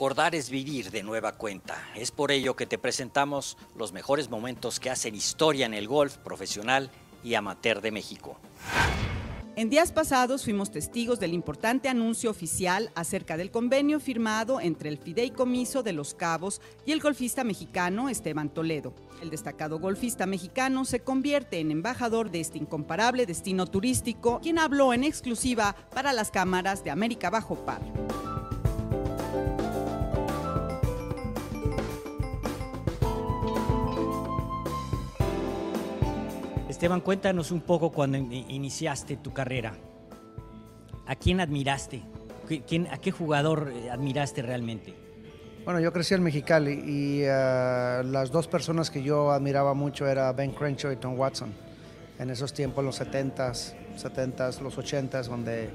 Recordar es vivir de nueva cuenta. Es por ello que te presentamos los mejores momentos que hacen historia en el golf profesional y amateur de México. En días pasados fuimos testigos del importante anuncio oficial acerca del convenio firmado entre el Fideicomiso de Los Cabos y el golfista mexicano Esteban Toledo. El destacado golfista mexicano se convierte en embajador de este incomparable destino turístico, quien habló en exclusiva para las cámaras de América Bajo Par. Esteban, cuéntanos un poco cuando iniciaste tu carrera. ¿A quién admiraste? ¿A qué jugador eh, admiraste realmente? Bueno, yo crecí en Mexicali y uh, las dos personas que yo admiraba mucho eran Ben Crenshaw y Tom Watson. En esos tiempos, los 70s, 70s, los 80s, donde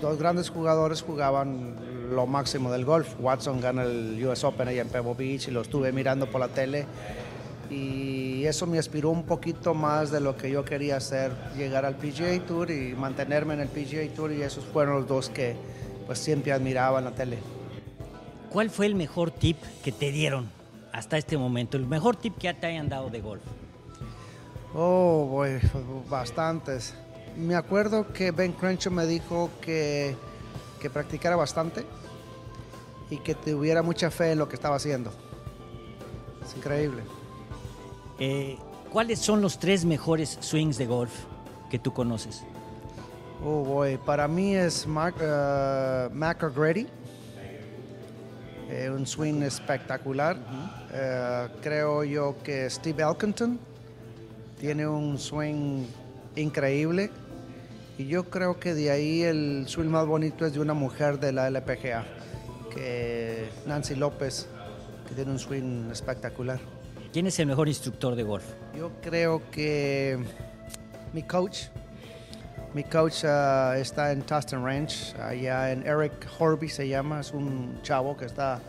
dos grandes jugadores jugaban lo máximo del golf. Watson gana el US Open ahí en Pebble Beach y lo estuve mirando por la tele y eso me aspiró un poquito más de lo que yo quería hacer, llegar al PGA Tour y mantenerme en el PGA Tour y esos fueron los dos que pues siempre admiraba en la tele. ¿Cuál fue el mejor tip que te dieron hasta este momento? El mejor tip que te hayan dado de golf. Oh, boy, bastantes. Me acuerdo que Ben Crenshaw me dijo que, que practicara bastante y que tuviera mucha fe en lo que estaba haciendo. Es increíble. Eh, ¿Cuáles son los tres mejores swings de golf que tú conoces? Oh, boy. Para mí es Mark, uh, Mac O'Grady. Eh, un swing espectacular. Eh, creo yo que Steve Elkington tiene un swing increíble. Y yo creo que de ahí el swing más bonito es de una mujer de la LPGA, que Nancy López, que tiene un swing espectacular. ¿Quién es el mejor instructor de golf? Yo creo que mi coach. Mi coach ah, está en Tustin Ranch, allá en Eric Horby se llama, es un chavo que está,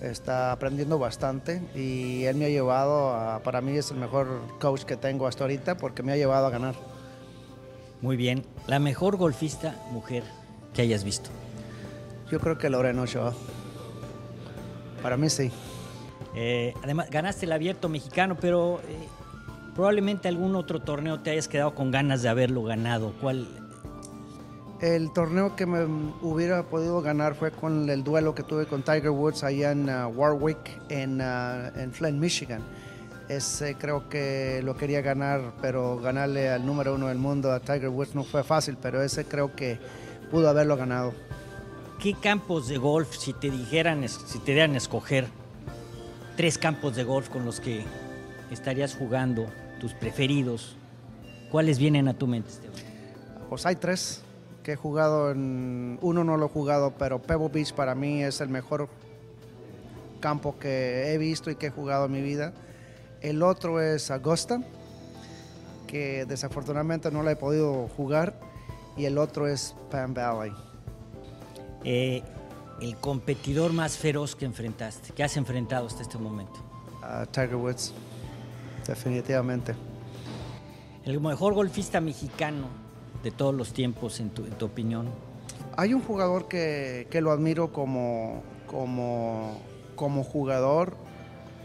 está aprendiendo bastante y él me ha llevado, a, para mí es el mejor coach que tengo hasta ahorita porque me ha llevado a ganar. Muy bien, la mejor golfista mujer que hayas visto. Yo creo que Lorena Ochoa. Para mí sí. Eh, además, ganaste el abierto mexicano, pero eh, probablemente algún otro torneo te hayas quedado con ganas de haberlo ganado. ¿Cuál? El torneo que me hubiera podido ganar fue con el duelo que tuve con Tiger Woods allá en uh, Warwick, en, uh, en Flint, Michigan. Ese creo que lo quería ganar, pero ganarle al número uno del mundo, a Tiger Woods, no fue fácil, pero ese creo que pudo haberlo ganado. ¿Qué campos de golf, si te dijeran, si te dieran a escoger, tres campos de golf con los que estarías jugando, tus preferidos, ¿cuáles vienen a tu mente, Esteban? Pues hay tres que he jugado, en, uno no lo he jugado, pero Pebble Beach para mí es el mejor campo que he visto y que he jugado en mi vida. El otro es Augusta, que desafortunadamente no la he podido jugar, y el otro es Pan Valley. Eh, el competidor más feroz que enfrentaste, que has enfrentado hasta este momento? Tiger Woods, definitivamente. ¿El mejor golfista mexicano de todos los tiempos, en tu, opinión? Hay un jugador que, lo admiro como, como, como jugador,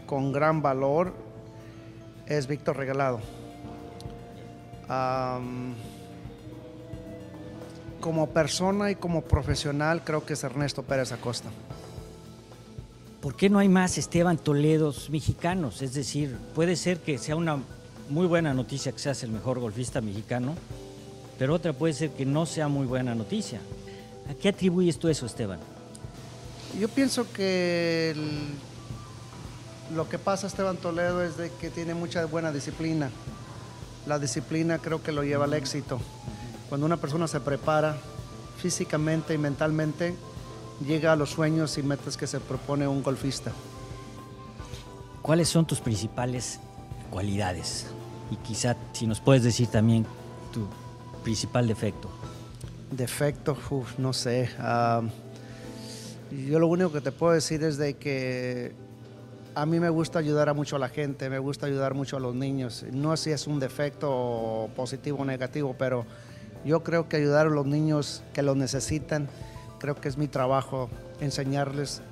con gran valor, es Víctor Regalado como persona y como profesional creo que es Ernesto Pérez Acosta. ¿Por qué no hay más Esteban Toledos mexicanos? Es decir, puede ser que sea una muy buena noticia que seas el mejor golfista mexicano, pero otra puede ser que no sea muy buena noticia. ¿A qué atribuyes tú eso, Esteban? Yo pienso que lo que pasa Esteban Toledo es de que tiene mucha buena disciplina. La disciplina creo que lo lleva al éxito. Cuando una persona se prepara físicamente y mentalmente, llega a los sueños y metas que se propone un golfista. ¿Cuáles son tus principales cualidades? Y quizá si nos puedes decir también tu principal defecto. Defecto, no sé. Yo lo único que te puedo decir es de que a mí me gusta ayudar a mucho a la gente, me gusta ayudar mucho a los niños. No sé si es un defecto positivo o negativo, pero yo creo que ayudar a los niños que lo necesitan, creo que es mi trabajo enseñarles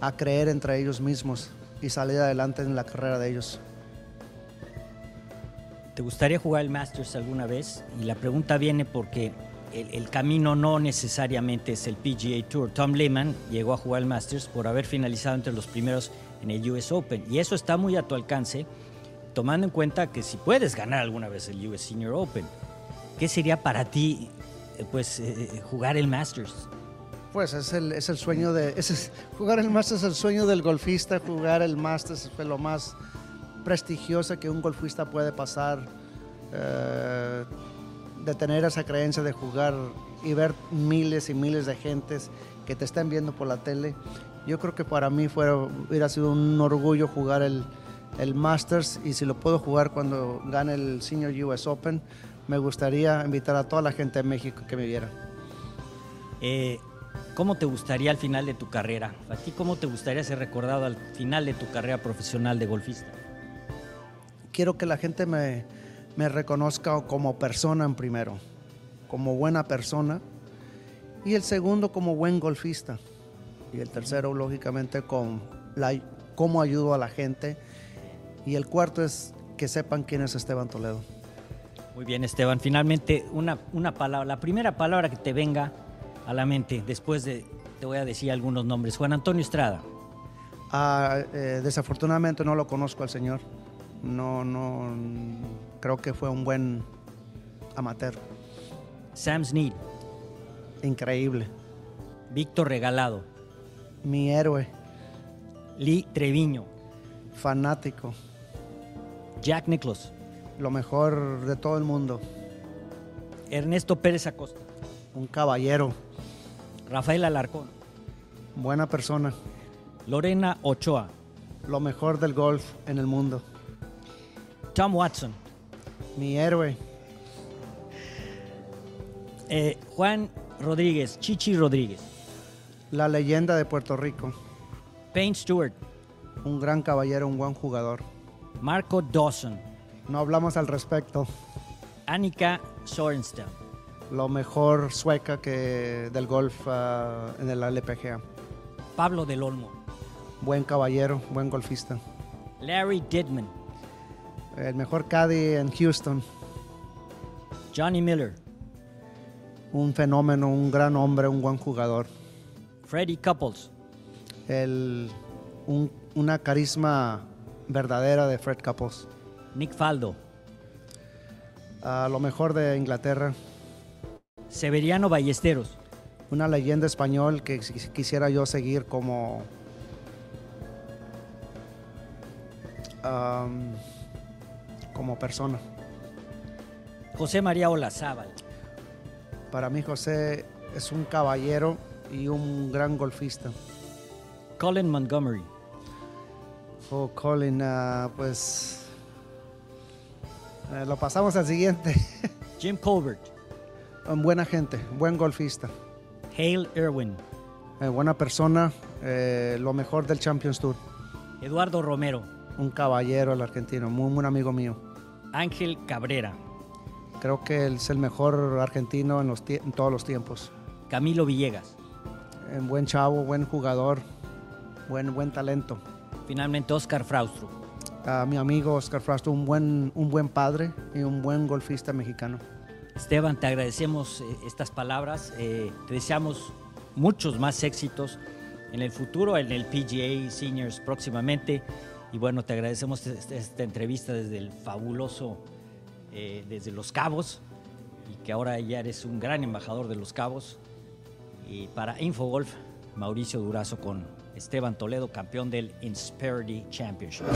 a creer entre ellos mismos y salir adelante en la carrera de ellos. ¿Te gustaría jugar el Masters alguna vez? Y la pregunta viene porque el, camino no necesariamente es el PGA Tour. Tom Lehman llegó a jugar el Masters por haber finalizado entre los primeros en el US Open. Y eso está muy a tu alcance, tomando en cuenta que si puedes ganar alguna vez el US Senior Open, ¿qué sería para ti pues, eh, jugar el Masters? Pues es el, es el sueño de. Jugar el Masters es el sueño del golfista. Jugar el Masters es lo más prestigioso que un golfista puede pasar. Eh, de tener esa creencia de jugar y ver miles y miles de gentes que te están viendo por la tele. Yo creo que para mí fuera, hubiera sido un orgullo jugar el, el Masters y si lo puedo jugar cuando gane el Senior US Open, me gustaría invitar a toda la gente de México que me viera. Eh, ¿Cómo te gustaría al final de tu carrera? ¿A ti cómo te gustaría ser recordado al final de tu carrera profesional de golfista? Quiero que la gente me, me reconozca como persona en primero, como buena persona, y el segundo como buen golfista, y el tercero lógicamente con la, cómo ayudo a la gente, y el cuarto es que sepan quién es Esteban Toledo. Muy bien, Esteban. Finalmente, una, una palabra, la primera palabra que te venga a la mente, después de, te voy a decir algunos nombres. Juan Antonio Estrada. Ah, eh, desafortunadamente no lo conozco al señor. No, no, creo que fue un buen amateur. Sam Snead. Increíble. Víctor Regalado. Mi héroe. Lee Treviño. Fanático. Jack Nicklaus. Lo mejor de todo el mundo. Ernesto Pérez Acosta. Un caballero. Rafael Alarcón. Buena persona. Lorena Ochoa. Lo mejor del golf en el mundo. Tom Watson. Mi héroe. Eh, Juan Rodríguez, Chichi Rodríguez. La leyenda de Puerto Rico. Payne Stewart. Un gran caballero, un buen jugador. Marco Dawson. No hablamos al respecto. Annika Sorensen. Lo mejor sueca que del golf uh, en el LPGA. Pablo del Olmo. Buen caballero, buen golfista. Larry Didman. El mejor caddy en Houston. Johnny Miller. Un fenómeno, un gran hombre, un buen jugador. Freddie Couples. El, un, una carisma verdadera de Fred Couples. Nick Faldo. A lo mejor de Inglaterra. Severiano Ballesteros. Una leyenda español que quisiera yo seguir como um, como persona. José María Olazábal. Para mí José es un caballero y un gran golfista. Colin Montgomery. Oh, Colin, uh, pues uh, lo pasamos al siguiente. Jim Colbert. Un buena gente, buen golfista. Hale Irwin. Eh, buena persona, eh, lo mejor del Champions Tour. Eduardo Romero. Un caballero el argentino, muy buen amigo mío. Ángel Cabrera. Creo que él es el mejor argentino en, los en todos los tiempos. Camilo Villegas. Un buen chavo, buen jugador, buen, buen talento. Finalmente Oscar Fraustro. A mi amigo Oscar Fraustro, un buen, un buen padre y un buen golfista mexicano. Esteban, te agradecemos eh, estas palabras. Eh, te deseamos muchos más éxitos en el futuro, en el PGA Seniors próximamente. Y bueno, te agradecemos esta, esta entrevista desde el fabuloso, eh, desde Los Cabos, y que ahora ya eres un gran embajador de Los Cabos. Y para Infogolf, Mauricio Durazo con Esteban Toledo, campeón del Insperity Championship.